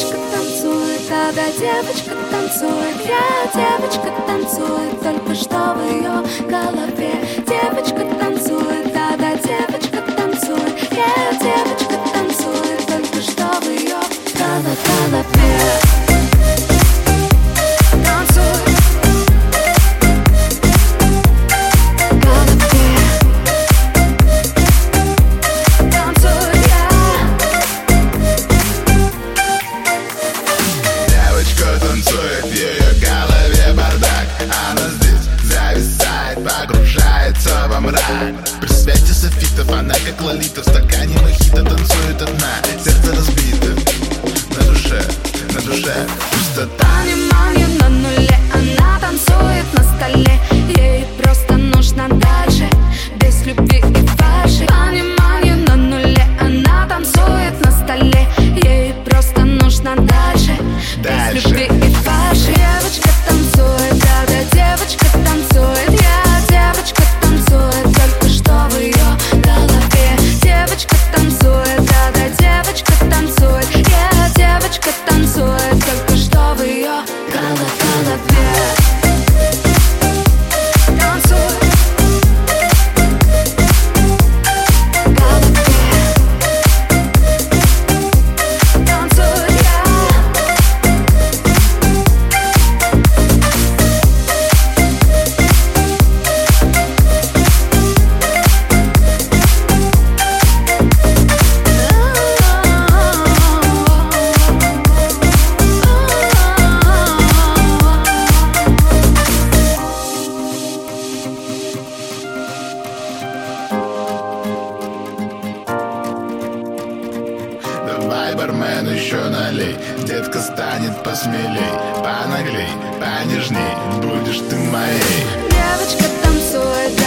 девочка танцует, да-да, девочка танцует. Я девочка танцует, только что в ее голове. Девочка танцует, мрак. При свете софитов она как лолита В стакане мохито танцует одна. Сердце разбито на душе, на душе. Пустота. Внимание на нуле, она танцует на столе. Ей просто нужно дальше, без любви и фальши. Внимание на нуле, она танцует на столе. Ей просто нужно дальше, без любви Давай, бармен, еще налей. Детка станет посмелей. Понаглей, понежней Будешь ты моей. Девочка танцует,